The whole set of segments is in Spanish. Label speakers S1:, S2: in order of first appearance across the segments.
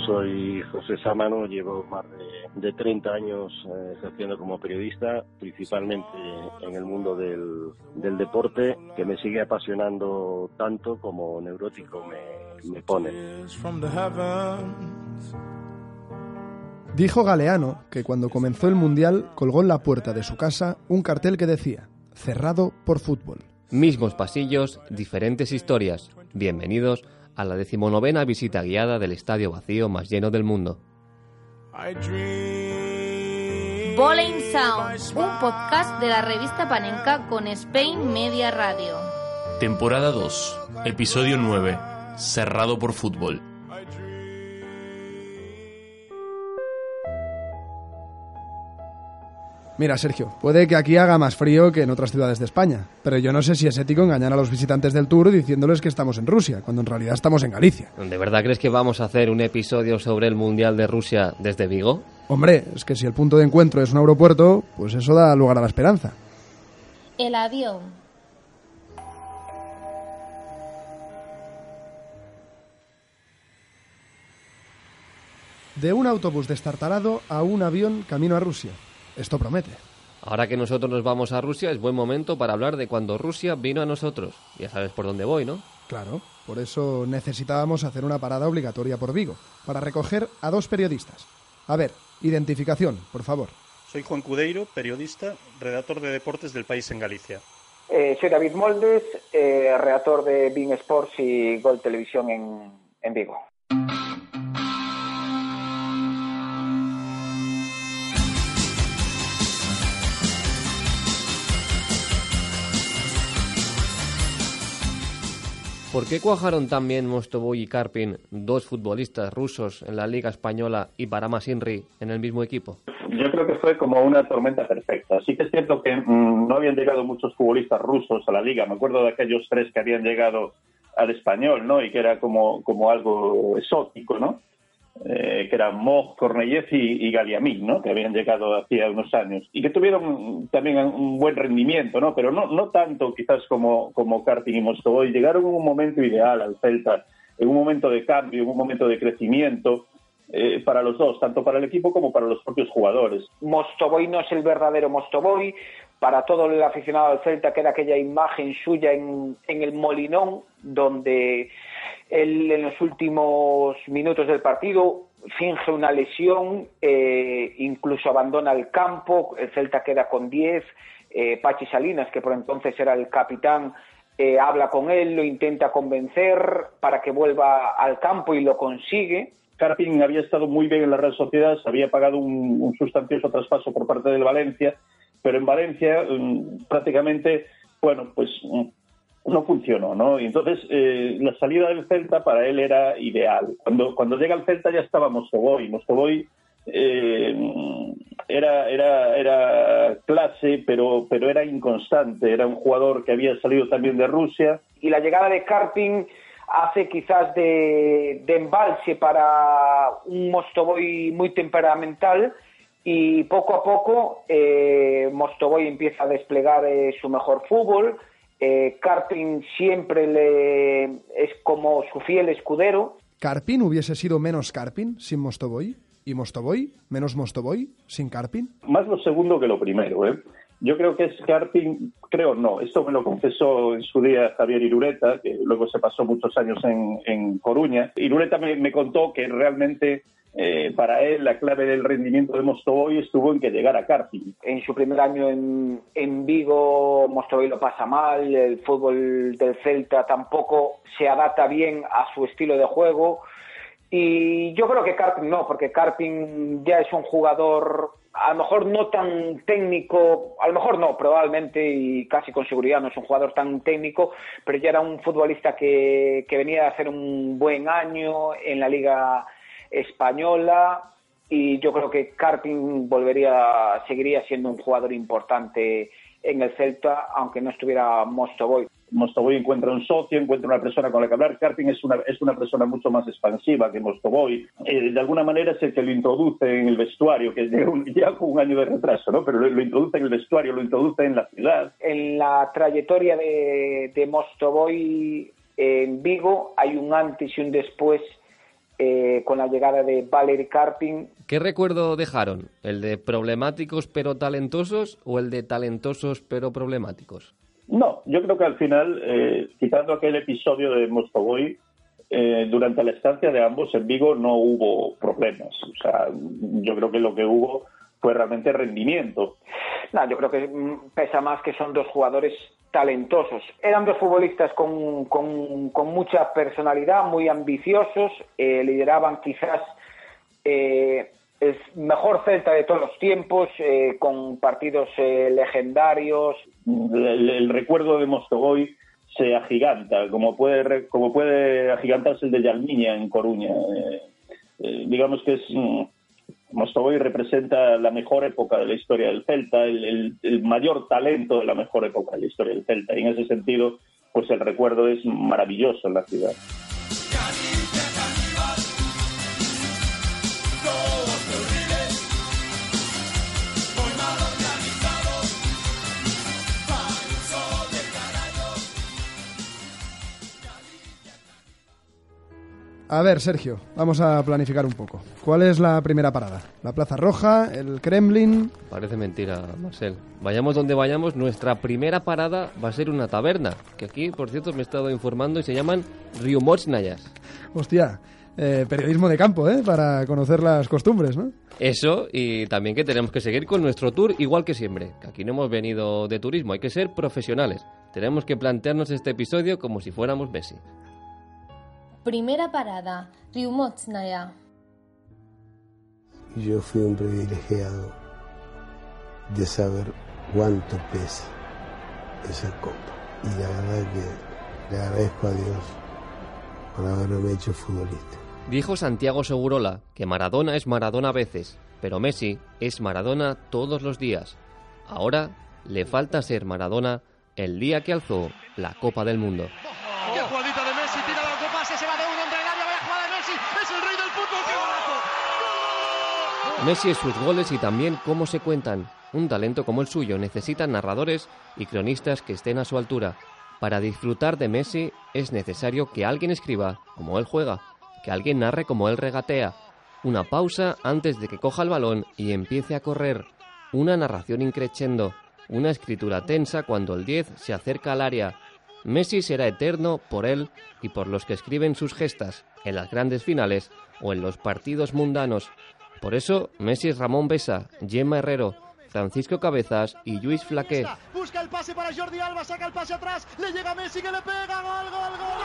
S1: Yo soy José Sámano, llevo más de, 30 años eh, ejerciendo como periodista, principalmente en el mundo del, deporte, que me sigue apasionando tanto como neurótico me, me pone.
S2: Dijo Galeano que cuando comenzó el Mundial colgó en la puerta de su casa un cartel que decía, cerrado por fútbol.
S3: Mismos pasillos, diferentes historias. Bienvenidos a la decimonovena visita guiada del estadio vacío más lleno del mundo.
S4: Bowling Sound, un podcast de la revista Panenka con Spain Media Radio.
S5: Temporada 2, episodio 9, cerrado por fútbol.
S2: Mira, Sergio, puede que aquí haga más frío que en otras ciudades de España, pero yo no sé si es ético engañar a los visitantes del tour diciéndoles que estamos en Rusia, cuando en realidad estamos en Galicia.
S3: ¿De verdad crees que vamos a hacer un episodio sobre el Mundial de Rusia desde Vigo?
S2: Hombre, es que si el punto de encuentro es un aeropuerto, pues eso da lugar a la esperanza.
S4: El avión.
S2: De un autobús destartalado a un avión camino a Rusia. Esto promete.
S3: Ahora que nosotros nos vamos a Rusia, es buen momento para hablar de cuando Rusia vino a nosotros. Ya sabes por dónde voy, ¿no?
S2: Claro, por eso necesitábamos hacer una parada obligatoria por Vigo, para recoger a dos periodistas. A ver, identificación, por favor.
S6: Soy Juan Cudeiro, periodista, redactor de deportes del país en Galicia.
S7: Eh, soy David Moldes, eh, redactor de Bing Sports y Gol Televisión en, en Vigo.
S3: ¿Por qué cuajaron también Mostovoy y Karpin, dos futbolistas rusos en la Liga Española, y Parama Sinri en el mismo equipo?
S8: Yo creo que fue como una tormenta perfecta. Sí que es cierto que mm, no habían llegado muchos futbolistas rusos a la Liga. Me acuerdo de aquellos tres que habían llegado al español, ¿no? Y que era como, como algo exótico, ¿no? Eh, que eran Moj, Korneyev y, y Galiamín, ¿no? que habían llegado hacía unos años y que tuvieron también un buen rendimiento, ¿no? pero no, no tanto quizás como, como Karting y Mostovoy. Llegaron en un momento ideal al Celta, en un momento de cambio, en un momento de crecimiento. Eh, para los dos, tanto para el equipo como para los propios jugadores.
S7: Mostovoy no es el verdadero Mostovoy, para todo el aficionado del Celta queda aquella imagen suya en, en el Molinón, donde él en los últimos minutos del partido finge una lesión, eh, incluso abandona el campo, el Celta queda con 10, eh, Pachi Salinas, que por entonces era el capitán, eh, habla con él, lo intenta convencer para que vuelva al campo y lo consigue.
S8: Carpin había estado muy bien en la Real Sociedad, se había pagado un, un sustancioso traspaso por parte del Valencia, pero en Valencia mm, prácticamente, bueno, pues mm, no funcionó, ¿no? Y entonces eh, la salida del Celta para él era ideal. Cuando, cuando llega al Celta ya estaba Mostovoy. Mostovoy eh, era, era, era clase, pero, pero era inconstante. Era un jugador que había salido también de Rusia.
S7: Y la llegada de Karpin hace quizás de, de embalse para un Mostovoy muy temperamental y poco a poco eh, Mostovoy empieza a desplegar eh, su mejor fútbol, eh, Carpin siempre le es como su fiel escudero.
S2: ¿Carpin hubiese sido menos Carpin sin Mostovoy? ¿Y Mostovoy menos Mostovoy sin Carpin?
S8: Más lo segundo que lo primero, ¿eh? Yo creo que es Carpin, creo no, esto me lo confesó en su día Javier Irureta, que luego se pasó muchos años en, en Coruña. Irureta me, me contó que realmente eh, para él la clave del rendimiento de Mostovoy estuvo en que llegara Carpin.
S7: En su primer año en, en Vigo, Mostovoy lo pasa mal, el fútbol del Celta tampoco se adapta bien a su estilo de juego. Y yo creo que Carpin no, porque Carpin ya es un jugador a lo mejor no tan técnico, a lo mejor no, probablemente y casi con seguridad no es un jugador tan técnico, pero ya era un futbolista que, que venía a hacer un buen año en la liga española y yo creo que Carpin volvería, seguiría siendo un jugador importante en el Celta, aunque no estuviera Mostovoy.
S8: Mostovoy encuentra un socio, encuentra una persona con la que hablar. Carpin es una, es una persona mucho más expansiva que Mostovoy. Eh, de alguna manera es el que lo introduce en el vestuario, que ya con un año de retraso, ¿no? pero lo, introduce en el vestuario, lo introduce en la ciudad.
S7: En la trayectoria de, de Mostovoy en Vigo hay un antes y un después eh, con la llegada de Valery Karpin.
S3: ¿Qué recuerdo dejaron? ¿El de problemáticos pero talentosos o el de talentosos pero problemáticos?
S8: No, yo creo que al final, eh, quitando aquel episodio de Mostovoy, eh, durante la estancia de ambos en Vigo no hubo problemas. O sea, yo creo que lo que hubo fue realmente rendimiento.
S7: No, yo creo que mm, pesa más que son dos jugadores talentosos. Eran dos futbolistas con, con, mucha personalidad, muy ambiciosos, eh, lideraban quizás eh, el mejor Celta de todos los tiempos, eh, con partidos legendarios.
S8: El, recuerdo de Mostogoy se agiganta, como puede, como puede agigantarse el de Yalmiña en Coruña. digamos que es mm, Mostovoy representa la mejor época de la historia del Celta, el, mayor talento de la mejor época de la historia del Celta. Y en ese sentido, pues el recuerdo es maravilloso en la ciudad.
S2: A ver, Sergio, vamos a planificar un poco. ¿Cuál es la primera parada? ¿La Plaza Roja? ¿El Kremlin?
S3: Parece mentira, Marcel. Vayamos donde vayamos, nuestra primera parada va a ser una taberna, que aquí, por cierto, me he estado informando y se llaman Riumotsnayas.
S2: Hostia, eh, periodismo de campo, ¿eh? Para conocer las costumbres, ¿no?
S3: Eso, y también que tenemos que seguir con nuestro tour igual que siempre, que aquí no hemos venido de turismo, hay que ser profesionales. Tenemos que plantearnos este episodio como si fuéramos Messi.
S4: Primera parada, Riumotsnaya.
S9: Yo fui un privilegiado de saber cuánto pesa esa copa. Y la verdad que le agradezco a Dios por haberme hecho futbolista.
S3: Dijo Santiago Segurola que Maradona es Maradona a veces, pero Messi es Maradona todos los días. Ahora le falta ser Maradona el día que alzó la Copa del Mundo. Messi es sus goles y también cómo se cuentan. Un talento como el suyo necesita narradores y cronistas que estén a su altura. Para disfrutar de Messi es necesario que alguien escriba como él juega, que alguien narre como él regatea, una pausa antes de que coja el balón y empiece a correr, una narración increchendo, una escritura tensa cuando el 10 se acerca al área. Messi será eterno por él y por los que escriben sus gestas en las grandes finales o en los partidos mundanos. Por eso, Messi es Ramón Besa, Gemma Herrero, Francisco Cabezas y Luis Flaqué.
S10: Busca el pase para Jordi Alba, saca el pase atrás, le llega Messi que le pega, gol, gol, gol.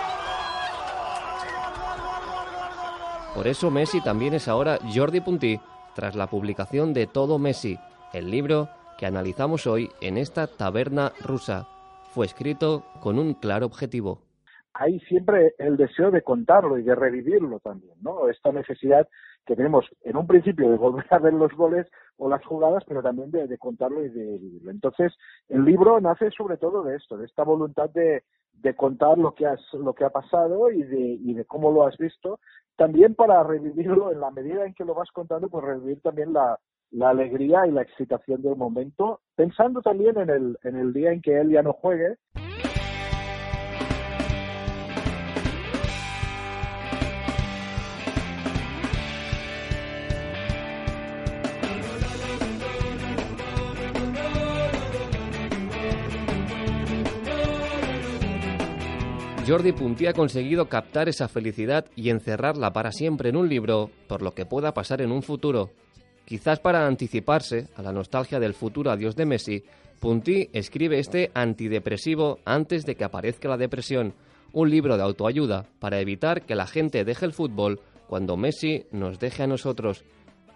S3: Por eso Messi también es ahora Jordi Puntí, tras la publicación de Todo Messi, el libro que analizamos hoy en esta taberna rusa. Fue escrito con un claro objetivo.
S11: Hay siempre el deseo de contarlo y de revivirlo también, ¿no? Esta necesidad que tenemos en un principio de volver a ver los goles o las jugadas, pero también de, contarlo y de vivirlo. Entonces, el libro nace sobre todo de esto, de esta voluntad de, contar lo que, has, lo que ha pasado y de, y de cómo lo has visto, también para revivirlo en la medida en que lo vas contando, pues revivir también la, la alegría y la excitación del momento, pensando también en el, en el día en que él ya no juegue
S3: Jordi Puntí ha conseguido captar esa felicidad y encerrarla para siempre en un libro, por lo que pueda pasar en un futuro. Quizás para anticiparse a la nostalgia del futuro adiós de Messi, Puntí escribe este antidepresivo antes de que aparezca la depresión, un libro de autoayuda para evitar que la gente deje el fútbol cuando Messi nos deje a nosotros.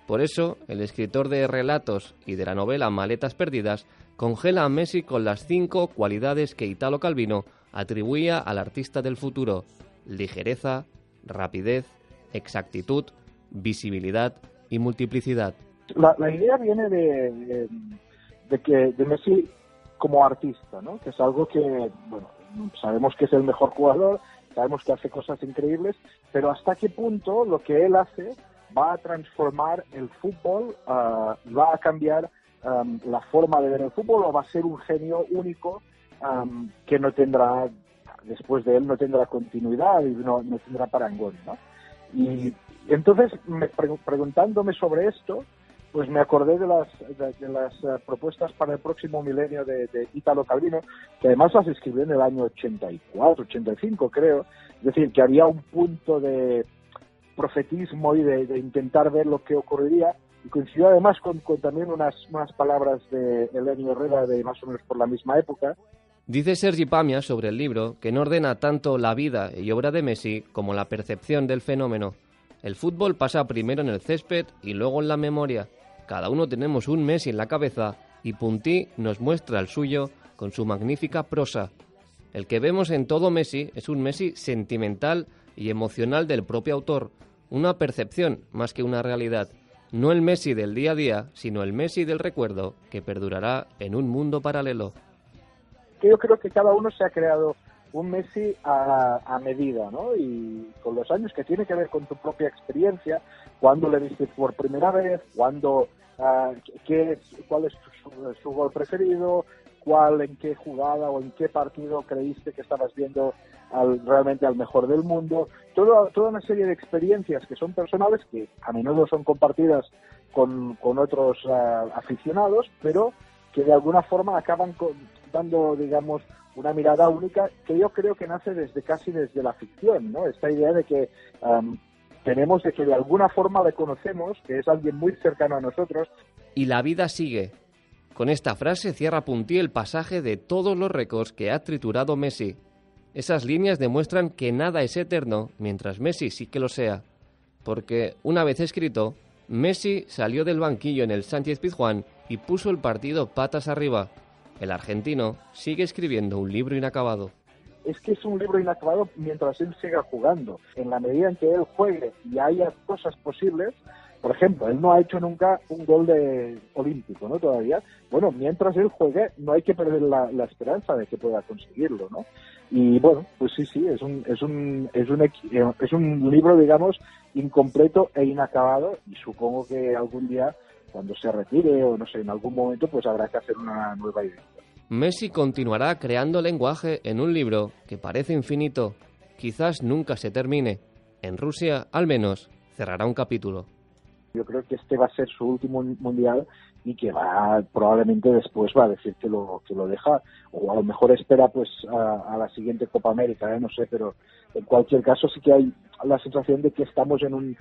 S3: Por eso, el escritor de relatos y de la novela Maletas Perdidas congela a Messi con las cinco cualidades que Italo Calvino atribuía al artista del futuro ligereza, rapidez, exactitud, visibilidad y multiplicidad.
S11: La, idea viene de, de, que de Messi como artista, ¿no? que es algo que, bueno, sabemos que es el mejor jugador, sabemos que hace cosas increíbles, pero hasta qué punto lo que él hace va a transformar el fútbol, ah, va a cambiar la forma de ver el fútbol o va a ser un genio único que no tendrá, después de él, no tendrá continuidad y no, no tendrá parangón, ¿no? Y entonces, me, preguntándome sobre esto, pues me acordé de las, de, las eh, propuestas para el próximo milenio de, de Italo Calvino, que además las escribió en el año 84, 85 creo, es decir, que había un punto de profetismo y de, intentar ver lo que ocurriría, y coincidió además con, también unas, unas palabras de Elenio Herrera de más o menos por la misma época.
S3: Dice Sergi Pamia sobre el libro que no ordena tanto la vida y obra de Messi como la percepción del fenómeno. El fútbol pasa primero en el césped y luego en la memoria. Cada uno tenemos un Messi en la cabeza y Puntí nos muestra el suyo con su magnífica prosa. El que vemos en todo Messi es un Messi sentimental y emocional del propio autor, una percepción más que una realidad, no el Messi del día a día, sino el Messi del recuerdo que perdurará en un mundo paralelo.
S11: Yo creo que cada uno se ha creado un Messi a, medida, ¿no? Y con los años que tiene que ver con tu propia experiencia, cuando le viste por primera vez, cuando, uh, qué, cuál es su, gol preferido, cuál, en qué jugada o en qué partido creíste que estabas viendo al, realmente al mejor del mundo. Todo, toda una serie de experiencias que son personales, que a menudo son compartidas con, con otros ah, aficionados, pero que de alguna forma acaban dando, digamos, una mirada única que yo creo que nace desde casi desde la ficción, ¿no? Esta idea de que tenemos de que de alguna forma le conocemos, que es alguien muy cercano a nosotros.
S3: Y la vida sigue. Con esta frase cierra Puntí el pasaje de todos los récords que ha triturado Messi. Esas líneas demuestran que nada es eterno, mientras Messi sí que lo sea. Porque, una vez escrito, Messi salió del banquillo en el Sánchez Pizjuán y puso el partido patas arriba. El argentino sigue escribiendo un libro inacabado.
S11: Es que es un libro inacabado mientras él siga jugando. En la medida en que él juegue y haya cosas posibles, por ejemplo, él no ha hecho nunca un gol de olímpico, ¿no? Todavía. Bueno, mientras él juegue, no hay que perder la, esperanza de que pueda conseguirlo, ¿no? Y bueno, pues sí, sí, es un, es un, es un, es un libro, digamos, incompleto e inacabado y supongo que algún día, cuando se retire o no sé, en algún momento, pues habrá que hacer una nueva idea.
S3: Messi continuará creando lenguaje en un libro que parece infinito. Quizás nunca se termine. En Rusia, al menos, cerrará un capítulo.
S11: Yo creo que este va a ser su último mundial y que va probablemente después va a decir que lo que lo deja o a lo mejor espera pues a, la siguiente Copa América, ¿eh? no sé, pero en cualquier caso sí que hay la sensación de que estamos en un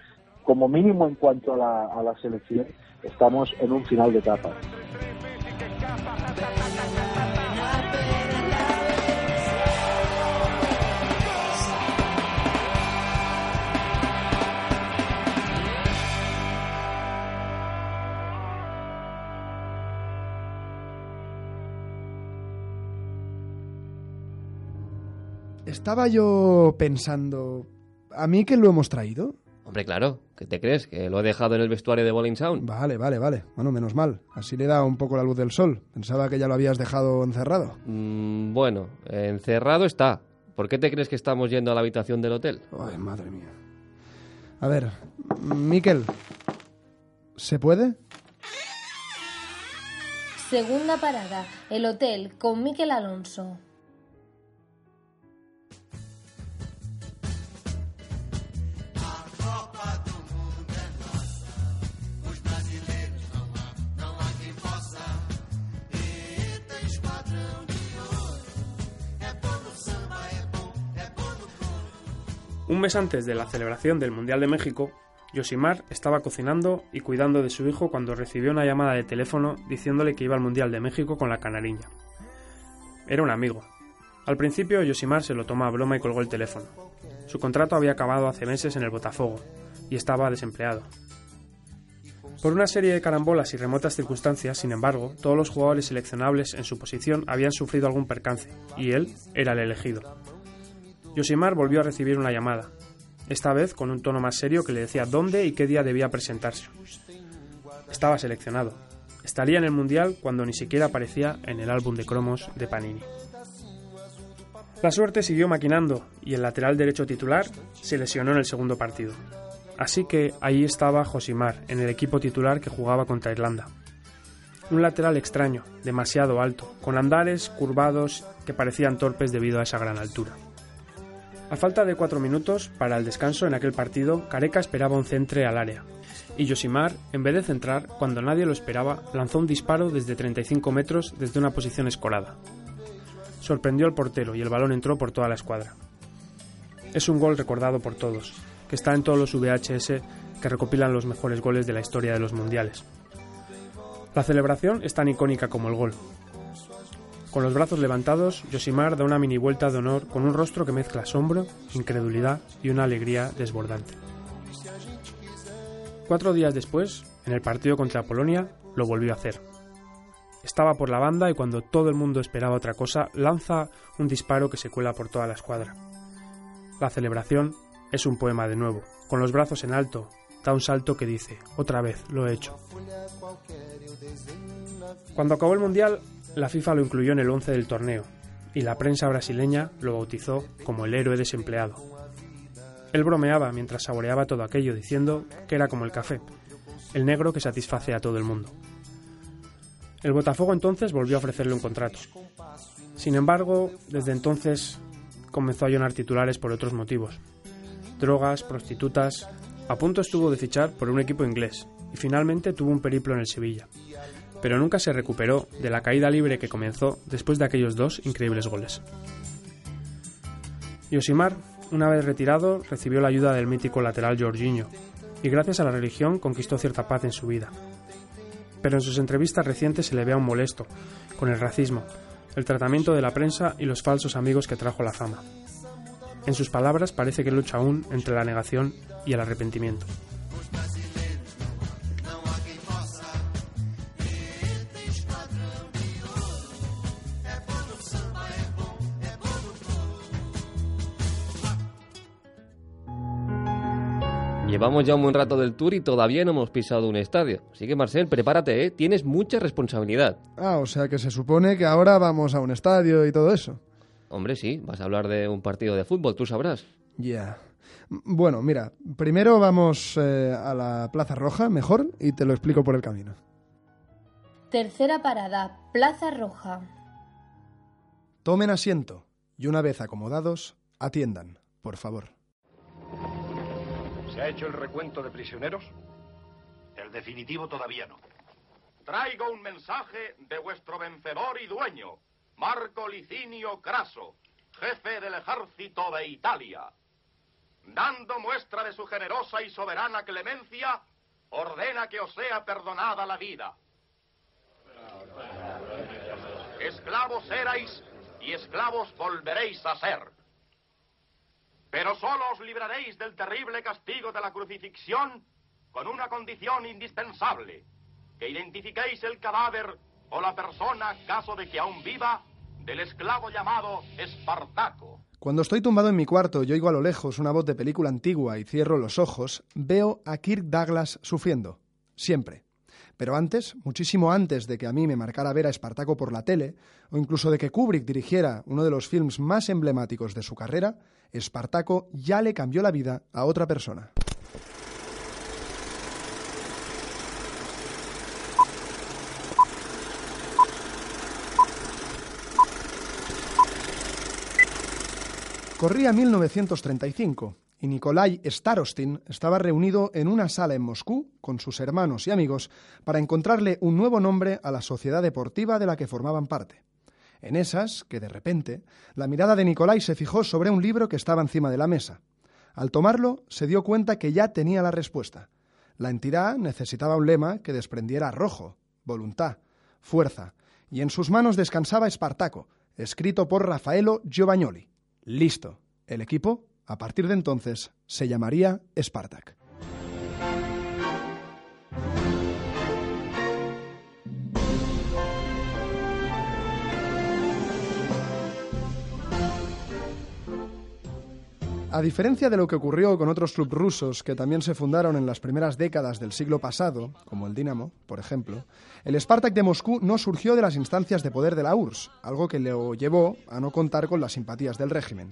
S11: como mínimo en cuanto a la, selección estamos en un final de etapa.
S2: Estaba yo pensando, ¿a mí que lo hemos traído?
S3: Hombre, claro, ¿qué te crees? ¿Que lo he dejado en el vestuario de Bowling Sound?
S2: Vale, vale, vale. Bueno, menos mal. Así le da un poco la luz del sol. Pensaba que ya lo habías dejado encerrado.
S3: Mm, bueno, encerrado está. ¿Por qué te crees que estamos yendo a la habitación del hotel?
S2: Ay, madre mía. A ver, Miquel, ¿se puede?
S4: Segunda parada, el hotel con Miquel Alonso.
S12: Un mes antes de la celebración del Mundial de México, Yosimar estaba cocinando y cuidando de su hijo cuando recibió una llamada de teléfono diciéndole que iba al Mundial de México con la canariña. Era un amigo. Al principio Yosimar se lo tomó a broma y colgó el teléfono. Su contrato había acabado hace meses en el Botafogo y estaba desempleado. Por una serie de carambolas y remotas circunstancias, sin embargo, todos los jugadores seleccionables en su posición habían sufrido algún percance, y él era el elegido. Yosimar volvió a recibir una llamada, esta vez con un tono más serio que le decía dónde y qué día debía presentarse. Estaba seleccionado. Estaría en el Mundial cuando ni siquiera aparecía en el álbum de cromos de Panini. La suerte siguió maquinando y el lateral derecho titular se lesionó en el segundo partido. Así que ahí estaba Josimar en el equipo titular que jugaba contra Irlanda. Un lateral extraño, demasiado alto, con andares curvados que parecían torpes debido a esa gran altura. A falta de cuatro minutos para el descanso en aquel partido, Careca esperaba un centre al área. Y Yosimar, en vez de centrar, cuando nadie lo esperaba, lanzó un disparo desde 35 metros desde una posición escorada. Sorprendió al portero y el balón entró por toda la escuadra. Es un gol recordado por todos, que está en todos los VHS que recopilan los mejores goles de la historia de los mundiales. La celebración es tan icónica como el gol, con los brazos levantados, Yosimar da una mini vuelta de honor con un rostro que mezcla asombro, incredulidad y una alegría desbordante. Cuatro días después, en el partido contra Polonia, lo volvió a hacer. Estaba por la banda y cuando todo el mundo esperaba otra cosa, lanza un disparo que se cuela por toda la escuadra. La celebración es un poema de nuevo, con los brazos en alto, da un salto que dice, otra vez, lo he hecho. Cuando acabó el Mundial, la FIFA lo incluyó en el 11 del torneo y la prensa brasileña lo bautizó como el héroe desempleado. Él bromeaba mientras saboreaba todo aquello diciendo que era como el café, el negro que satisface a todo el mundo. El Botafogo entonces volvió a ofrecerle un contrato. Sin embargo, desde entonces comenzó a llenar titulares por otros motivos. Drogas, prostitutas. A punto estuvo de fichar por un equipo inglés y finalmente tuvo un periplo en el Sevilla pero nunca se recuperó de la caída libre que comenzó después de aquellos dos increíbles goles. Yosimar, una vez retirado, recibió la ayuda del mítico lateral Jorginho, y gracias a la religión conquistó cierta paz en su vida. Pero en sus entrevistas recientes se le ve aún molesto, con el racismo, el tratamiento de la prensa y los falsos amigos que trajo la fama. En sus palabras parece que lucha aún entre la negación y el arrepentimiento.
S3: Llevamos ya un buen rato del tour y todavía no hemos pisado un estadio. Así que, Marcel, prepárate, ¿eh? Tienes mucha responsabilidad.
S2: Ah, o sea que se supone que ahora vamos a un estadio y todo eso.
S3: Hombre, sí, vas a hablar de un partido de fútbol, tú sabrás.
S2: Ya. Bueno, mira, primero vamos eh, a la Plaza Roja, mejor, y te lo explico por el camino.
S4: Tercera parada, Plaza Roja.
S2: Tomen asiento y una vez acomodados, atiendan, por favor.
S13: ¿Se ha hecho el recuento de prisioneros?
S14: El definitivo todavía no.
S13: Traigo un mensaje de vuestro vencedor y dueño, Marco Licinio Craso, jefe del ejército de Italia. Dando muestra de su generosa y soberana clemencia, ordena que os sea perdonada la vida. Esclavos erais y esclavos volveréis a ser. Pero solo os libraréis del terrible castigo de la crucifixión con una condición indispensable, que identifiquéis el cadáver o la persona, caso de que aún viva, del esclavo llamado Espartaco.
S2: Cuando estoy tumbado en mi cuarto y oigo a lo lejos una voz de película antigua y cierro los ojos, veo a Kirk Douglas sufriendo. Siempre. Pero antes, muchísimo antes de que a mí me marcara ver a Espartaco por la tele, o incluso de que Kubrick dirigiera uno de los films más emblemáticos de su carrera, Espartaco ya le cambió la vida a otra persona. Corría 1935 y Nikolai Starostin estaba reunido en una sala en Moscú con sus hermanos y amigos para encontrarle un nuevo nombre a la sociedad deportiva de la que formaban parte. En esas, que de repente, la mirada de Nicolai se fijó sobre un libro que estaba encima de la mesa. Al tomarlo, se dio cuenta que ya tenía la respuesta. La entidad necesitaba un lema que desprendiera rojo, voluntad, fuerza, y en sus manos descansaba Espartaco, escrito por Raffaello Giovagnoli. Listo. El equipo, a partir de entonces, se llamaría Spartak. A diferencia de lo que ocurrió con otros clubes rusos que también se fundaron en las primeras décadas del siglo pasado, como el Dinamo, por ejemplo, el Spartak de Moscú no surgió de las instancias de poder de la URSS, algo que le llevó a no contar con las simpatías del régimen.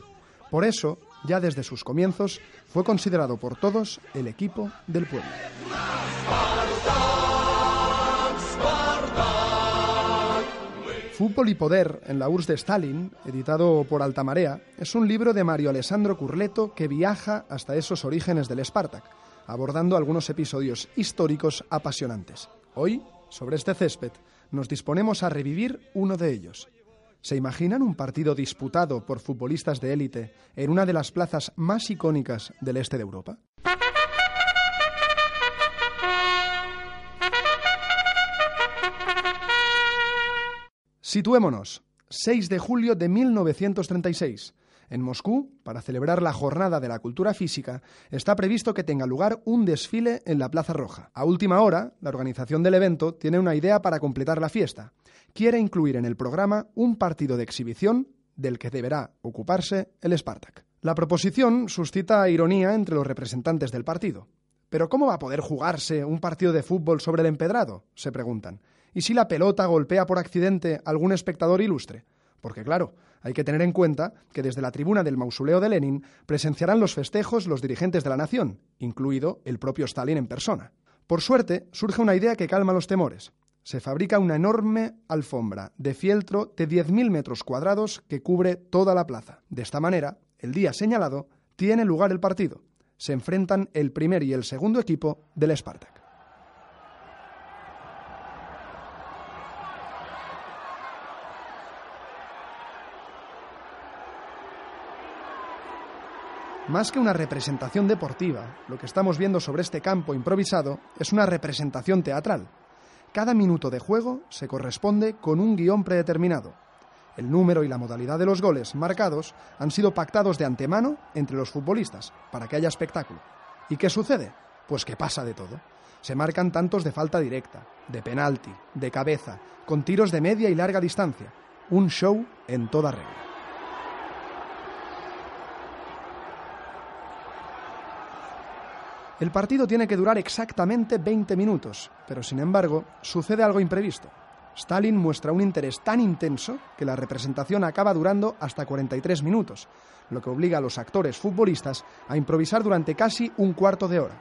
S2: Por eso, ya desde sus comienzos, fue considerado por todos el equipo del pueblo. Fútbol y Poder en la URSS de Stalin, editado por Altamarea, es un libro de Mario Alessandro Curleto que viaja hasta esos orígenes del Spartak, abordando algunos episodios históricos apasionantes. Hoy, sobre este césped, nos disponemos a revivir uno de ellos. ¿Se imaginan un partido disputado por futbolistas de élite en una de las plazas más icónicas del este de Europa? Situémonos. 6 de julio de 1936. En Moscú, para celebrar la Jornada de la Cultura Física, está previsto que tenga lugar un desfile en la Plaza Roja. A última hora, la organización del evento tiene una idea para completar la fiesta. Quiere incluir en el programa un partido de exhibición del que deberá ocuparse el Spartak. La proposición suscita ironía entre los representantes del partido. ¿Pero cómo va a poder jugarse un partido de fútbol sobre el empedrado? se preguntan. ¿Y si la pelota golpea por accidente algún espectador ilustre? Porque claro, hay que tener en cuenta que desde la tribuna del mausoleo de Lenin presenciarán los festejos los dirigentes de la nación, incluido el propio Stalin en persona. Por suerte, surge una idea que calma los temores. Se fabrica una enorme alfombra de fieltro de 10.000 metros cuadrados que cubre toda la plaza. De esta manera, el día señalado, tiene lugar el partido. Se enfrentan el primer y el segundo equipo del Spartak. Más que una representación deportiva, lo que estamos viendo sobre este campo improvisado es una representación teatral. Cada minuto de juego se corresponde con un guion predeterminado. El número y la modalidad de los goles marcados han sido pactados de antemano entre los futbolistas para que haya espectáculo. ¿Y qué sucede? Pues que pasa de todo. Se marcan tantos de falta directa, de penalti, de cabeza, con tiros de media y larga distancia. Un show en toda regla. El partido tiene que durar exactamente 20 minutos, pero sin embargo sucede algo imprevisto. Stalin muestra un interés tan intenso que la representación acaba durando hasta 43 minutos, lo que obliga a los actores futbolistas a improvisar durante casi un cuarto de hora.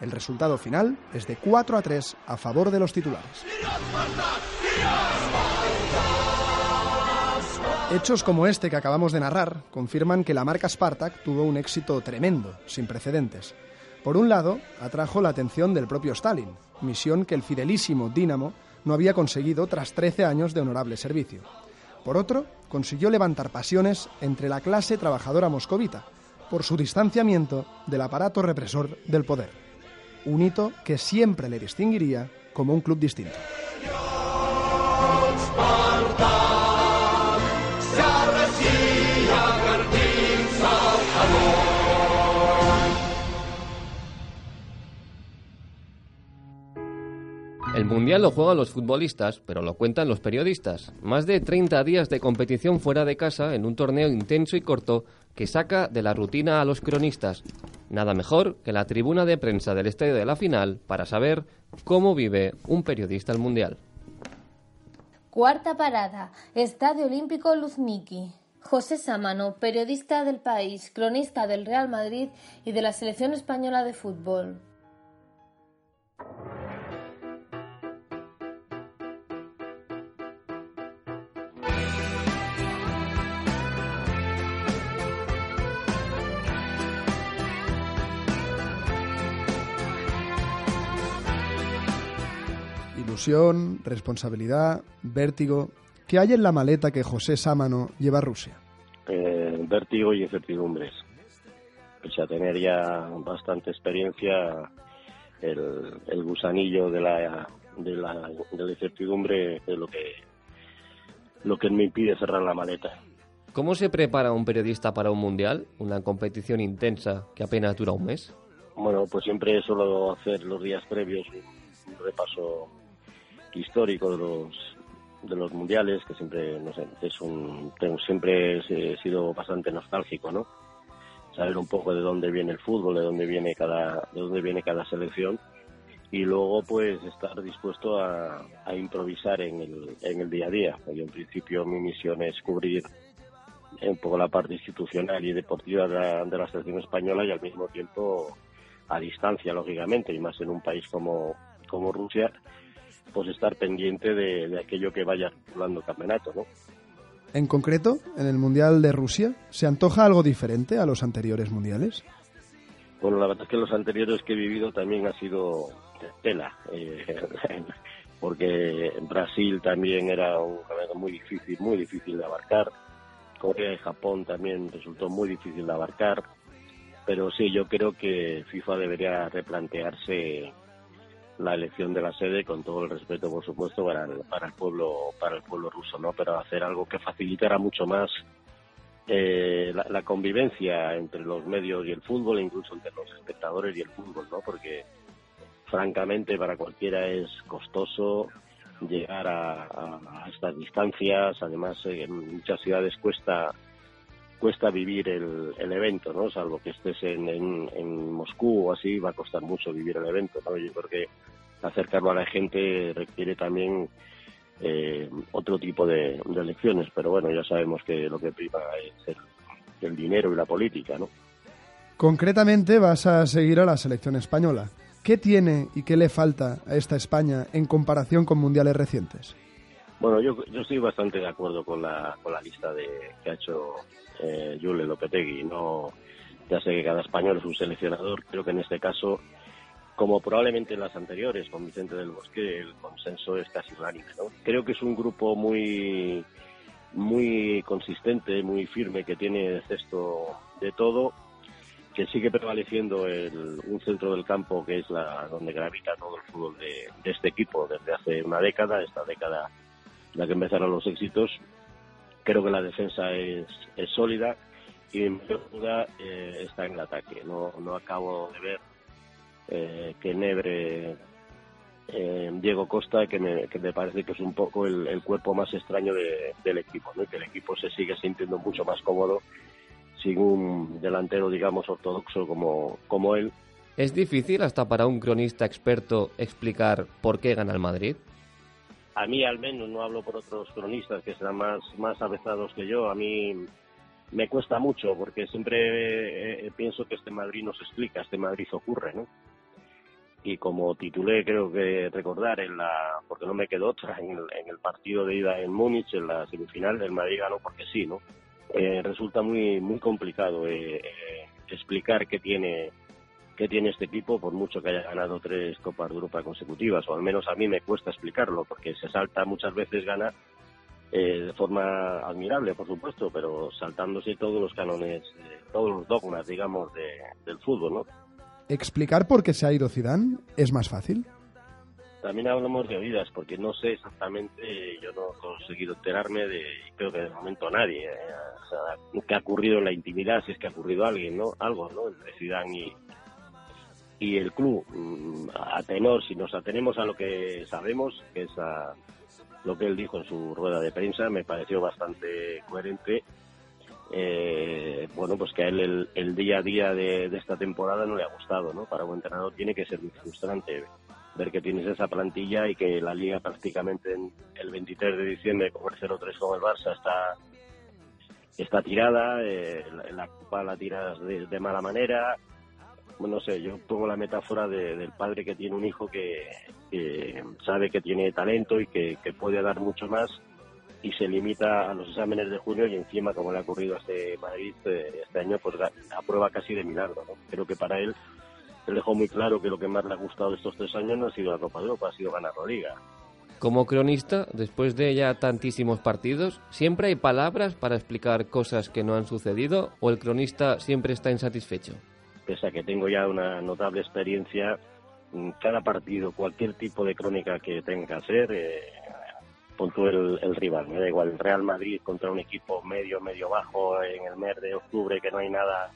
S2: El resultado final es de 4 a 3 a favor de los titulares. Hechos como este que acabamos de narrar confirman que la marca Spartak tuvo un éxito tremendo, sin precedentes. Por un lado, atrajo la atención del propio Stalin, misión que el fidelísimo Dinamo no había conseguido tras 13 años de honorable servicio. Por otro, consiguió levantar pasiones entre la clase trabajadora moscovita, por su distanciamiento del aparato represor del poder. Un hito que siempre le distinguiría como un club distinto.
S3: El Mundial lo juegan los futbolistas, pero lo cuentan los periodistas. Más de 30 días de competición fuera de casa en un torneo intenso y corto que saca de la rutina a los cronistas. Nada mejor que la tribuna de prensa del estadio de la final para saber cómo vive un periodista el Mundial.
S4: Cuarta parada, Estadio Olímpico Luzniki. José Sámano, periodista del país, cronista del Real Madrid y de la selección española de fútbol.
S2: Ilusión, responsabilidad, vértigo. ¿Qué hay en la maleta que José Sámano lleva a Rusia?
S1: Eh, vértigo y incertidumbres. Pese a tener ya bastante experiencia, el, el gusanillo de la, de la, de la incertidumbre es lo que, lo que me impide cerrar la maleta.
S3: ¿Cómo se prepara un periodista para un mundial? Una competición intensa que apenas dura un mes.
S1: Bueno, pues siempre suelo hacer los días previos un, un repaso histórico de los de los mundiales que siempre no sé es un tengo, siempre he sido bastante nostálgico no saber un poco de dónde viene el fútbol de dónde viene cada de dónde viene cada selección. Y luego pues estar dispuesto a, a improvisar en el, en el día a día. Yo en principio mi misión es cubrir un poco la parte institucional y deportiva de la, de la selección española y al mismo tiempo a distancia lógicamente y más en un país como como Rusia pues estar pendiente de, de aquello que vaya circulando el campeonato, ¿no?
S2: En concreto, en el Mundial de Rusia, ¿se antoja algo diferente a los anteriores mundiales?
S1: Bueno, la verdad es que los anteriores que he vivido también ha sido tela, eh, porque Brasil también era un campeonato muy difícil, muy difícil de abarcar. Corea y Japón también resultó muy difícil de abarcar. Pero sí, yo creo que FIFA debería replantearse la elección de la sede con todo el respeto por supuesto para el, para el pueblo para el pueblo ruso no pero hacer algo que facilitara mucho más eh, la, convivencia entre los medios y el fútbol e incluso entre los espectadores y el fútbol no porque francamente para cualquiera es costoso llegar a, a, a estas distancias. Además en muchas ciudades cuesta cuesta vivir el, el, evento, ¿no? Salvo que estés en, en, en, Moscú o así, va a costar mucho vivir el evento, ¿no? Yo creo acercarlo a la gente requiere también eh, otro tipo de, de, elecciones, pero bueno, ya sabemos que lo que prima es el, el dinero y la política, ¿no?
S2: Concretamente vas a seguir a la selección española. ¿Qué tiene y qué le falta a esta España en comparación con mundiales recientes?
S1: Bueno, yo, yo estoy bastante de acuerdo con la, con la lista de, que ha hecho eh, Jule Lopetegui. No, ya sé que cada español es un seleccionador, creo que en este caso, como probablemente en las anteriores con Vicente del Bosque, el consenso es casi unánime. ¿no? Creo que es un grupo muy, muy consistente, muy firme, que tiene cesto de todo, que sigue prevaleciendo el, un centro del campo que es la donde gravita todo el fútbol de, de este equipo desde hace una década, esta década la que empezaron los éxitos. Creo que la defensa es, es sólida y mayor duda eh, está en el ataque. No, no acabo de ver eh, que Nebre, eh, Diego Costa, que me, que me parece que es un poco el, el cuerpo más extraño de, del equipo, ¿no? que el equipo se sigue sintiendo mucho más cómodo sin un delantero, digamos, ortodoxo como, como él.
S3: ¿Es difícil hasta para un cronista experto explicar por qué gana el Madrid?
S1: A mí al menos, no hablo por otros cronistas que serán más, más avezados que yo, a mí me cuesta mucho porque siempre eh, pienso que este Madrid no se explica, este Madrid ocurre, ¿no? Y como titulé, creo que recordar, en la, porque no me quedó otra, en el, en el partido de ida en Múnich, en la semifinal, el Madrid ganó porque sí, ¿no? Eh, resulta muy, muy complicado eh, eh, explicar qué tiene que tiene este equipo, por mucho que haya ganado tres Copas de Europa consecutivas, o al menos a mí me cuesta explicarlo, porque se salta muchas veces, gana eh, de forma admirable, por supuesto, pero saltándose todos los cánones, eh, todos los dogmas, digamos, de, del fútbol, ¿no?
S2: ¿Explicar por qué se ha ido Zidane es más fácil?
S1: También hablamos de oídas, porque no sé exactamente, yo no he conseguido enterarme de, creo que de momento nadie, eh, o sea, qué ha ocurrido en la intimidad, si es que ha ocurrido alguien, ¿no? Algo, ¿no? Entre Zidane y, y el club mm, a tenor, si nos atenemos a lo que sabemos, que es a lo que él dijo en su rueda de prensa, me pareció bastante coherente. Eh, bueno, pues que a él el, el día a día de, esta temporada no le ha gustado, ¿no? Para un entrenador tiene que ser muy frustrante ver que tienes esa plantilla y que la liga prácticamente en el 23 de diciembre con el 0-3 con el Barça está está tirada, eh, la, la Copa la tiras de, de mala manera, no sé, yo pongo la metáfora de, del padre que tiene un hijo que, que sabe que tiene talento y que, que, puede dar mucho más y se limita a los exámenes de junio y encima, como le ha ocurrido a este Madrid eh, este año, pues aprueba casi de milagro. ¿no? Creo que para él, él dejó muy claro que lo que más le ha gustado estos tres años no ha sido la Copa de Europa, ha sido ganar la Liga.
S3: Como cronista, después de ya tantísimos partidos, ¿siempre hay palabras para explicar cosas que no han sucedido o el cronista siempre está insatisfecho?
S1: Pese a que tengo ya una notable experiencia, cada partido, cualquier tipo de crónica que tenga que hacer, eh, el, el, rival. Me da igual Real Madrid contra un equipo medio, medio bajo en el mes de octubre que no hay nada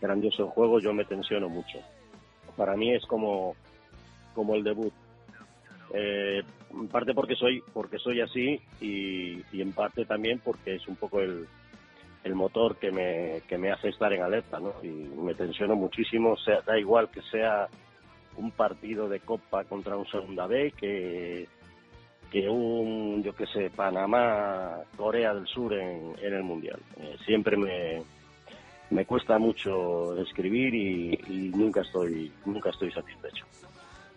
S1: grandioso en juego, yo me tensiono mucho. Para mí es como, como el debut. Eh, en parte porque soy, porque soy así y, y en parte también porque es un poco el, el motor que me, que me hace estar en alerta, ¿no? Y me tensiono muchísimo, sea, da igual que sea un partido de Copa contra un Segunda B que, que un, yo qué sé, Panamá, Corea del Sur en, en el Mundial. Eh, siempre me, me cuesta mucho escribir y, y, nunca estoy nunca estoy satisfecho.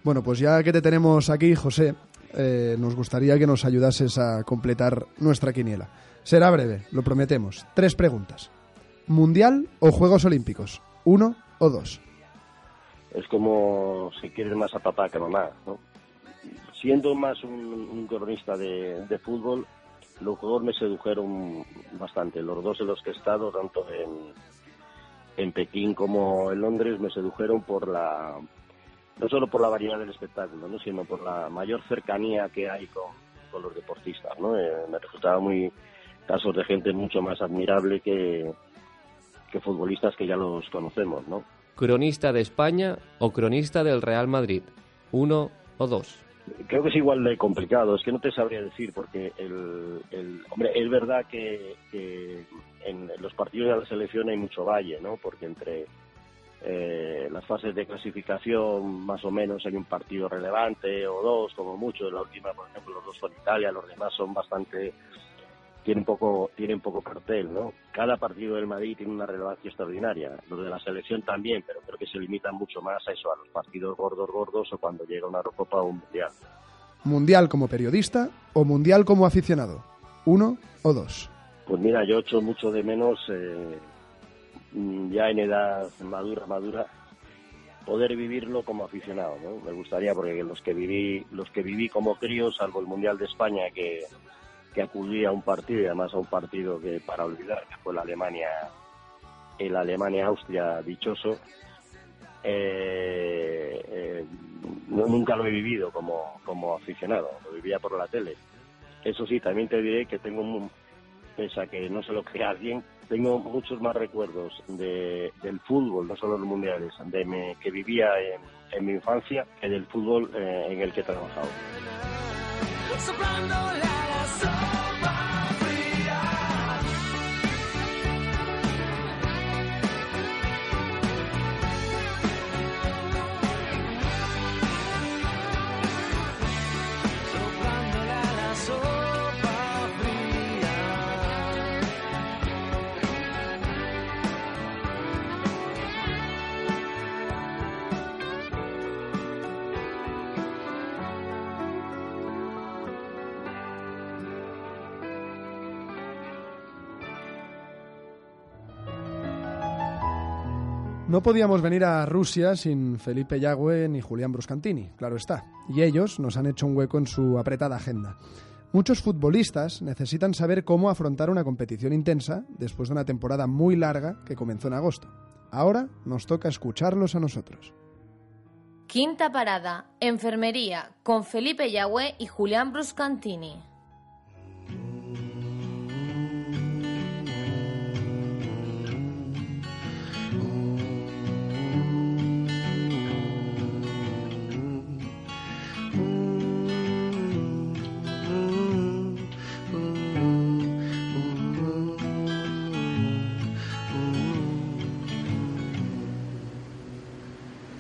S2: Bueno, pues ya que te tenemos aquí, José, eh, nos gustaría que nos ayudases a completar nuestra quiniela. Será breve, lo prometemos. Tres preguntas. ¿Mundial o Juegos Olímpicos? ¿Uno o dos?
S1: Es como si quieres más a papá que a mamá, ¿no? Siendo más un, cronista de, fútbol, los juegos me sedujeron bastante. Los dos en los que he estado, tanto en, en Pekín como en Londres, me sedujeron por la no solo por la variedad del espectáculo, ¿no? sino por la mayor cercanía que hay con, con los deportistas. ¿no? Eh, me resultaba muy casos de gente mucho más admirable que, que futbolistas que ya los conocemos. ¿no?
S3: ¿Cronista de España o cronista del Real Madrid? ¿Uno o dos?
S1: Creo que es igual de complicado, es que no te sabría decir, porque el, el hombre, es verdad que, que en los partidos de la selección hay mucho valle, ¿no? Porque entre eh, las fases de clasificación más o menos hay un partido relevante o dos como mucho la última por ejemplo los dos son Italia los demás son bastante tienen poco tienen poco cartel no cada partido del Madrid tiene una relevancia extraordinaria. Los de la selección también pero creo que se limitan mucho más a eso a los partidos gordos gordos o cuando llega una Eurocopa o un mundial.
S2: Mundial como periodista o mundial como aficionado uno o dos
S1: pues mira yo echo mucho de menos eh, Mm, ya en edad madura, madura, poder vivirlo como aficionado, ¿no? Me gustaría porque los que viví, los que viví como crío, salvo el Mundial de España que, que acudí a un partido y además a un partido que para olvidar que fue la Alemania, el Alemania-Austria dichoso, eh, eh, nunca lo he vivido como, como aficionado, lo vivía por la tele. Eso sí, también te diré que tengo, un, pese a que no se lo crea alguien, tengo muchos más recuerdos de, del fútbol, no solo los mundiales, de que vivía en, mi infancia, que del fútbol eh, en el que he trabajado. sun.
S2: No podíamos venir a Rusia sin Felipe Yagüe ni Julián Bruscantini, claro está, y ellos nos han hecho un hueco en su apretada agenda. Muchos futbolistas necesitan saber cómo afrontar una competición intensa después de una temporada muy larga que comenzó en agosto. Ahora nos toca escucharlos a nosotros.
S4: Quinta parada, enfermería, con Felipe Yagüe y Julián Bruscantini.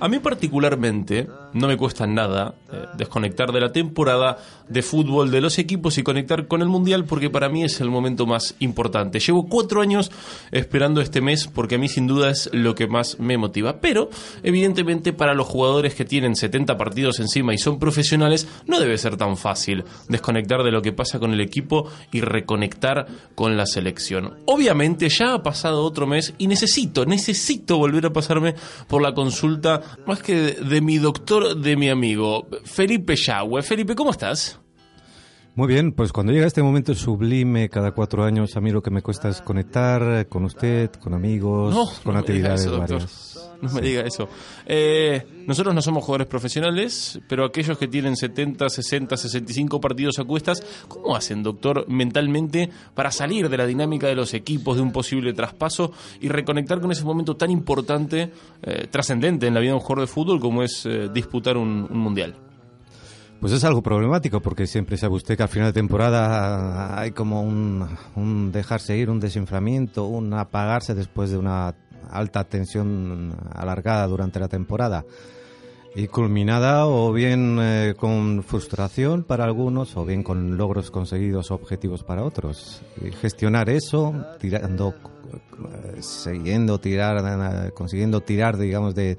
S5: A mí particularmente no me cuesta nada eh, desconectar de la temporada de fútbol de los equipos y conectar con el Mundial porque para mí es el momento más importante. Llevo cuatro años esperando este mes porque a mí sin duda es lo que más me motiva. Pero evidentemente para los jugadores que tienen 70 partidos encima y son profesionales no debe ser tan fácil desconectar de lo que pasa con el equipo y reconectar con la selección. Obviamente ya ha pasado otro mes y necesito, necesito volver a pasarme por la consulta más que de, mi doctor, de mi amigo, Felipe Yagüe. Felipe, ¿cómo estás?
S15: Muy bien, pues cuando llega este momento sublime cada cuatro años, a mí lo que me cuesta es conectar con usted, con amigos, con actividades varias.
S5: No me diga eso. Eh, nosotros no somos jugadores profesionales, pero aquellos que tienen 70, 60, 65 partidos a cuestas, ¿cómo hacen, doctor, mentalmente para salir de la dinámica de los equipos, de un posible traspaso y reconectar con ese momento tan importante, eh, trascendente en la vida de un jugador de fútbol como es eh, disputar un, mundial?
S15: Pues es algo problemático porque siempre sabe usted que al final de temporada hay como un, dejarse ir, un desinflamiento, un apagarse después de una alta tensión alargada durante la temporada y culminada o bien eh, con frustración para algunos o bien con logros conseguidos objetivos para otros. Y gestionar eso, tirando, eh, siguiendo tirar, consiguiendo tirar, digamos, de,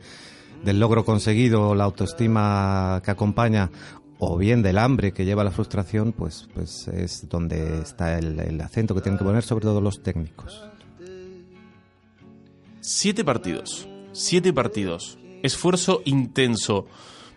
S15: del logro conseguido, la autoestima que acompaña o bien del hambre que lleva a la frustración, pues, pues es donde está el, acento que tienen que poner sobre todo los técnicos.
S5: Siete partidos, siete partidos, esfuerzo intenso.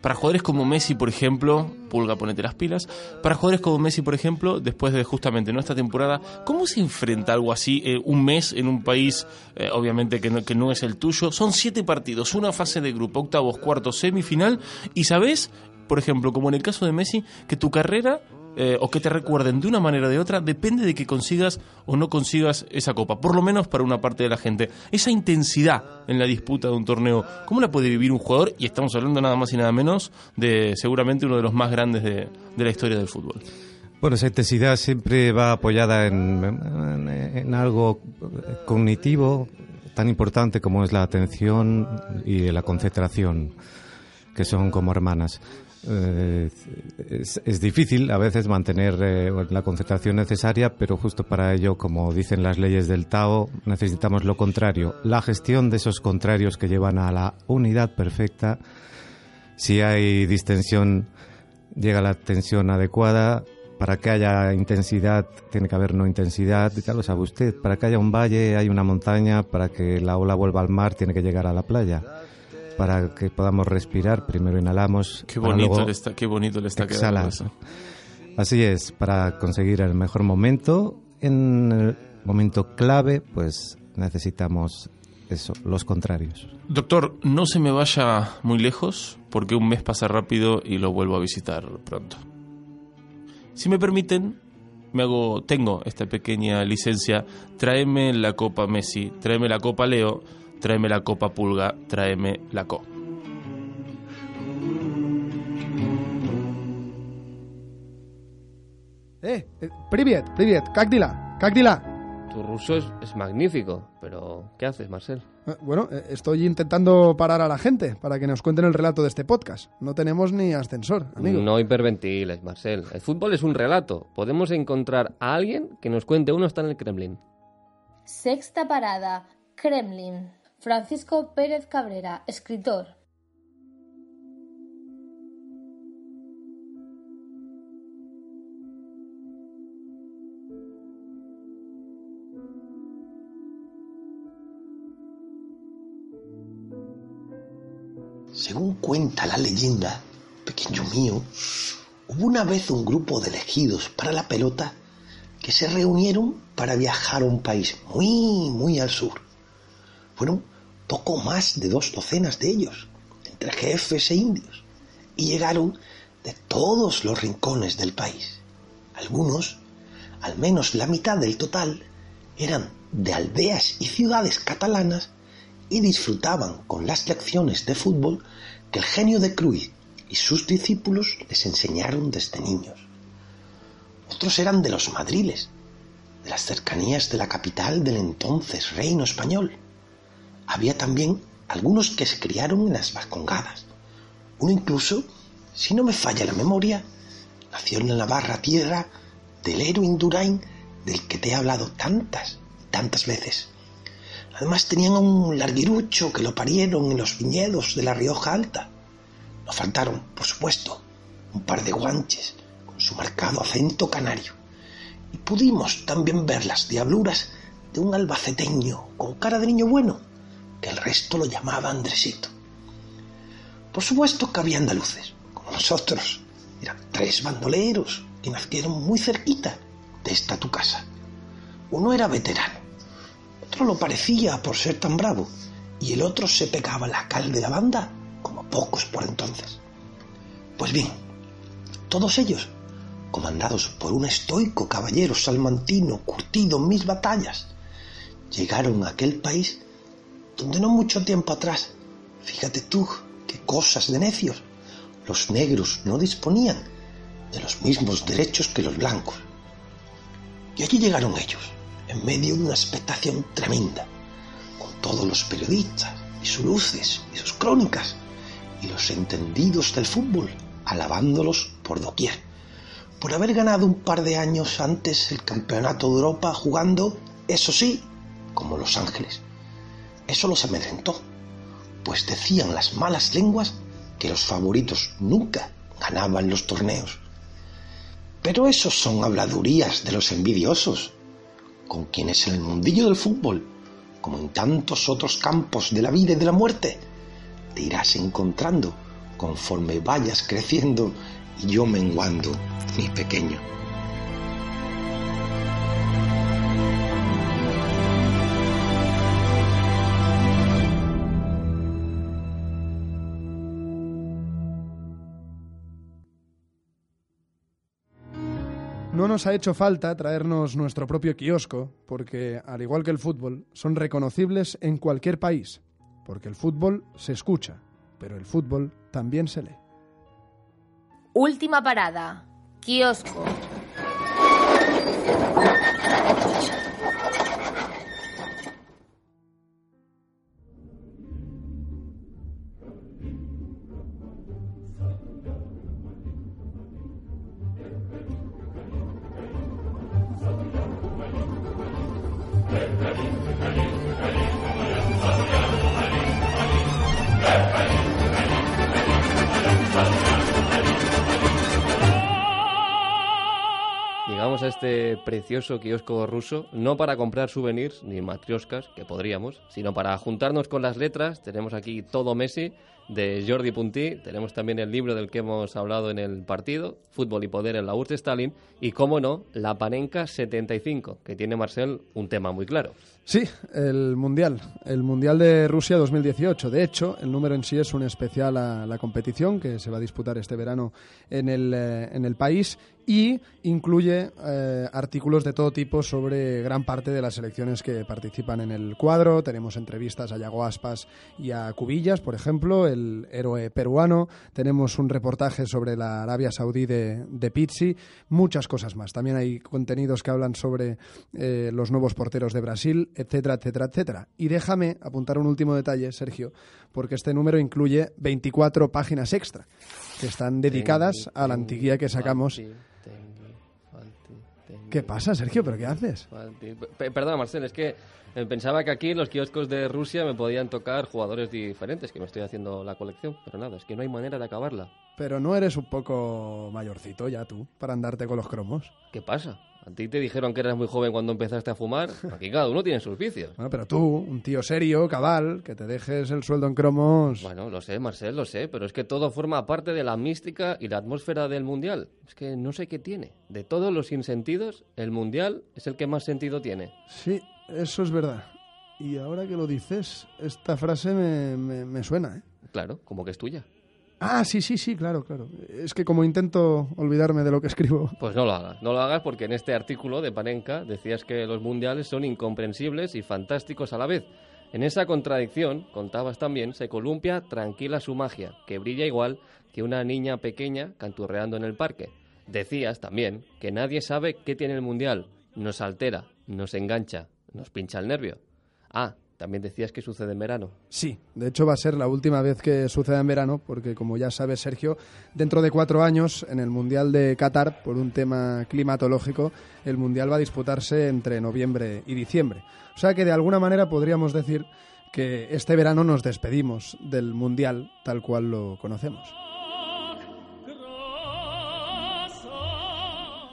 S5: Para jugadores como Messi, por ejemplo, Pulga, ponete las pilas. Para jugadores como Messi, por ejemplo, después de justamente nuestra temporada, ¿cómo se enfrenta algo así eh, un mes en un país, eh, obviamente que no, que no es el tuyo? Son siete partidos, una fase de grupo, octavos, cuartos, semifinal, y ¿sabes? por ejemplo, como en el caso de Messi, que tu carrera eh, o que te recuerden de una manera o de otra depende de que consigas o no consigas esa copa, por lo menos para una parte de la gente. Esa intensidad en la disputa de un torneo, ¿cómo la puede vivir un jugador? Y estamos hablando nada más y nada menos de seguramente uno de los más grandes de, la historia del fútbol.
S15: Bueno, esa intensidad siempre va apoyada en, en algo cognitivo tan importante como es la atención y la concentración, que son como hermanas. Eh, es, difícil a veces mantener eh, la concentración necesaria, pero justo para ello, como dicen las leyes del Tao, necesitamos lo contrario, la gestión de esos contrarios que llevan a la unidad perfecta. Si hay distensión, llega la tensión adecuada. Para que haya intensidad, tiene que haber no intensidad, ya lo sabe usted. Para que haya un valle, hay una montaña. Para que la ola vuelva al mar, tiene que llegar a la playa para que podamos respirar. Primero inhalamos.
S5: Qué bonito, le, está, qué bonito le está quedando eso.
S15: Así es, para conseguir el mejor momento, en el momento clave, pues necesitamos eso, los contrarios.
S5: Doctor, no se me vaya muy lejos, porque un mes pasa rápido y lo vuelvo a visitar pronto. Si me permiten, me hago, tengo esta pequeña licencia. Tráeme la Copa Messi, tráeme la Copa Leo tráeme la copa pulga, tráeme la co.
S2: Eh, eh privet, privet, Cagdila, Cagdila.
S3: Tu ruso es, magnífico, pero ¿qué haces, Marcel?
S2: Eh, bueno, eh, estoy intentando parar a la gente para que nos cuenten el relato de este podcast. No tenemos ni ascensor, amigo.
S3: No hiperventiles, Marcel. El fútbol es un relato. Podemos encontrar a alguien que nos cuente uno está en el Kremlin.
S4: Sexta parada, Kremlin. Francisco Pérez Cabrera, escritor.
S16: Según cuenta la leyenda, pequeño mío, hubo una vez un grupo de elegidos para la pelota que se reunieron para viajar a un país muy, muy al sur. Fueron poco más de dos docenas de ellos, entre jefes e indios, y llegaron de todos los rincones del país. Algunos, al menos la mitad del total, eran de aldeas y ciudades catalanas y disfrutaban con las lecciones de fútbol que el genio de Cruyff y sus discípulos les enseñaron desde niños. Otros eran de los madriles, de las cercanías de la capital del entonces reino español, había también algunos que se criaron en las Vascongadas. Uno incluso, si no me falla la memoria, nació en la Navarra tierra del héroe Indurain del que te he hablado tantas y tantas veces. Además tenían un larguirucho que lo parieron en los viñedos de la Rioja Alta. Nos faltaron, por supuesto, un par de guanches con su marcado acento canario. Y pudimos también ver las diabluras de un albaceteño con cara de niño bueno que el resto lo llamaba Andresito. Por supuesto que había andaluces, como nosotros. Eran tres bandoleros que nacieron muy cerquita de esta tu casa. Uno era veterano, otro lo parecía por ser tan bravo, y el otro se pegaba la cal de la banda como pocos por entonces. Pues bien, todos ellos, comandados por un estoico caballero salmantino curtido en mis batallas, llegaron a aquel país donde no mucho tiempo atrás, fíjate tú, qué cosas de necios, los negros no disponían de los mismos derechos que los blancos. Y allí llegaron ellos, en medio de una expectación tremenda, con todos los periodistas y sus luces y sus crónicas, y los entendidos del fútbol alabándolos por doquier, por haber ganado un par de años antes el Campeonato de Europa jugando, eso sí, como Los Ángeles. Eso los amedrentó, pues decían las malas lenguas que los favoritos nunca ganaban los torneos. Pero esos son habladurías de los envidiosos, con quienes en el mundillo del fútbol, como en tantos otros campos de la vida y de la muerte, te irás encontrando conforme vayas creciendo y yo menguando, mi pequeño.
S2: Nos ha hecho falta traernos nuestro propio kiosco, porque, al igual que el fútbol, son reconocibles en cualquier país, porque el fútbol se escucha, pero el fútbol también se lee.
S4: Última parada. Kiosco.
S3: Llegamos a este precioso kiosco ruso, no para comprar souvenirs ni matrioscas, que podríamos, sino para juntarnos con las letras. Tenemos aquí todo Messi de Jordi Puntí, tenemos también el libro del que hemos hablado en el partido, Fútbol y Poder en la URSS Stalin, y, cómo no, la Panenka 75, que tiene Marcel un tema muy claro.
S2: Sí, el Mundial, el Mundial de Rusia 2018. De hecho, el número en sí es un especial a la competición que se va a disputar este verano en el, eh, en el país y incluye eh, artículos de todo tipo sobre gran parte de las selecciones que participan en el cuadro. Tenemos entrevistas a Yago Aspas y a Cubillas, por ejemplo, el héroe peruano. Tenemos un reportaje sobre la Arabia Saudí de, de Pizzi, muchas cosas más. También hay contenidos que hablan sobre eh, los nuevos porteros de Brasil, etcétera, etcétera, etcétera. Y déjame apuntar un último detalle, Sergio, porque este número incluye 24 páginas extra que están dedicadas a la antiguía que sacamos. ¿Qué pasa, Sergio? ¿Pero qué haces?
S3: Perdona, Marcel, es que eh, pensaba que aquí en los kioscos de Rusia me podían tocar jugadores diferentes, que me estoy haciendo la colección, pero nada, es que no hay manera de acabarla.
S2: Pero no eres un poco mayorcito ya tú para andarte con los cromos.
S3: ¿Qué pasa? ¿A ti te dijeron que eras muy joven cuando empezaste a fumar? Aquí cada uno tiene sus vicios.
S2: Bueno, pero tú, un tío serio, cabal, que te dejes el sueldo en cromos.
S3: Bueno, lo sé, Marcel, lo sé, pero es que todo forma parte de la mística y la atmósfera del Mundial. Es que no sé qué tiene. De todos los sinsentidos, el Mundial es el que más sentido tiene.
S2: Sí, eso es verdad. Y ahora que lo dices, esta frase me, me- me suena, ¿eh?
S3: Claro, como que es tuya.
S2: Ah, sí, sí, sí, claro, claro. Es que como intento olvidarme de lo que escribo.
S3: Pues no lo hagas, no lo hagas porque en este artículo de Panenka decías que los mundiales son incomprensibles y fantásticos a la vez. En esa contradicción, contabas también, se columpia tranquila su magia, que brilla igual que una niña pequeña canturreando en el parque. Decías también que nadie sabe qué tiene el mundial, nos altera, nos engancha, nos pincha el nervio. Ah, también decías que sucede en verano.
S2: Sí, de hecho va a ser la última vez que suceda en verano, porque como ya sabes, Sergio, dentro de cuatro años, en el Mundial de Qatar, por un tema climatológico, el Mundial va a disputarse entre noviembre y diciembre. O sea que de alguna manera podríamos decir que este verano nos despedimos del Mundial tal cual lo conocemos.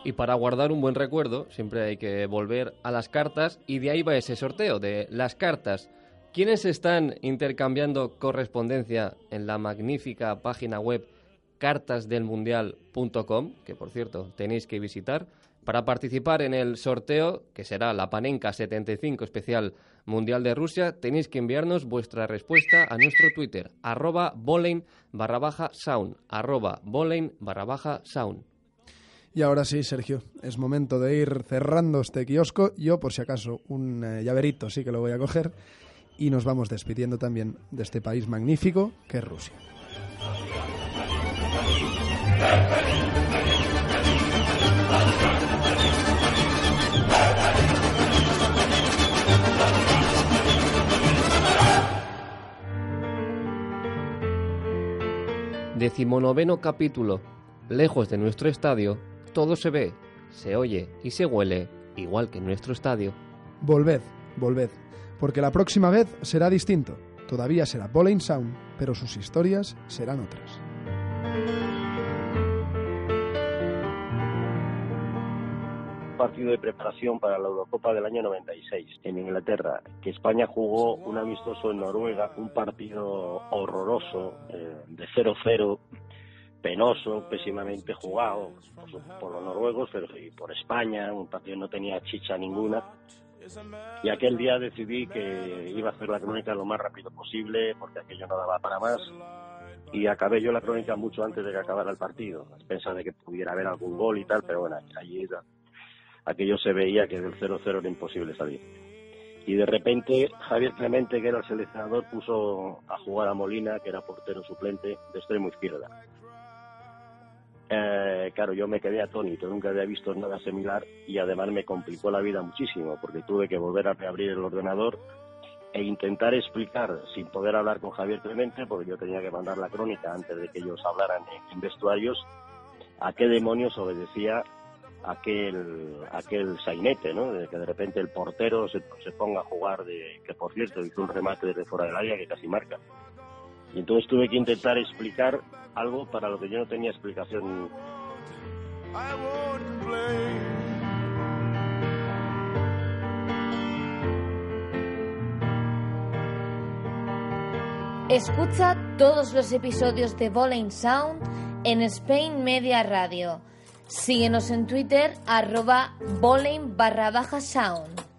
S3: Y para guardar un buen recuerdo, siempre hay que volver a las cartas y de ahí va ese sorteo de las cartas. ¿Quiénes están intercambiando correspondencia en la magnífica página web cartasdelmundial.com, que por cierto tenéis que visitar, para participar en el sorteo, que será la Panenka 75 especial Mundial de Rusia, tenéis que enviarnos vuestra respuesta a nuestro Twitter, arroba bolein barra baja sound, arroba bolein barra baja sound.
S2: Y ahora sí, Sergio, es momento de ir cerrando este kiosco. Yo, por si acaso, un eh, llaverito sí que lo voy a coger. Y nos vamos despidiendo también de este país magnífico que es Rusia.
S3: Decimonoveno capítulo. Lejos de nuestro estadio, todo se ve, se oye y se huele, igual que en nuestro estadio.
S2: Volved, volved, porque la próxima vez será distinto. Todavía será Bowling Sound, pero sus historias serán otras.
S1: partido de preparación para la Eurocopa del año 96 en Inglaterra, que España jugó un amistoso en Noruega, un partido horroroso eh, de 0-0 penoso, pésimamente jugado por, los noruegos, pero y por España, un partido no tenía chicha ninguna. Y aquel día decidí que iba a hacer la crónica lo más rápido posible, porque aquello no daba para más. Y acabé yo la crónica mucho antes de que acabara el partido, a de que pudiera haber algún gol y tal, pero bueno, allí aquello se veía que del 0-0 era imposible salir. Y de repente Javier Clemente, que era el seleccionador, puso a jugar a Molina, que era portero suplente de extremo izquierda eh, claro, yo me quedé atónito, nunca había visto nada similar y además me complicó la vida muchísimo porque tuve que volver a reabrir el ordenador e intentar explicar, sin poder hablar con Javier Clemente, porque yo tenía que mandar la crónica antes de que ellos hablaran en, vestuarios, a qué demonios obedecía aquel aquel sainete, ¿no? De que de repente el portero se, se ponga a jugar, de que por cierto hizo un remate desde fuera del área que casi marca. Y entonces tuve que intentar explicar algo para lo que yo no tenía explicación.
S4: Escucha todos los episodios de Bowling Sound en Spain Media Radio. Síguenos en Twitter arroba bowling barra baja sound.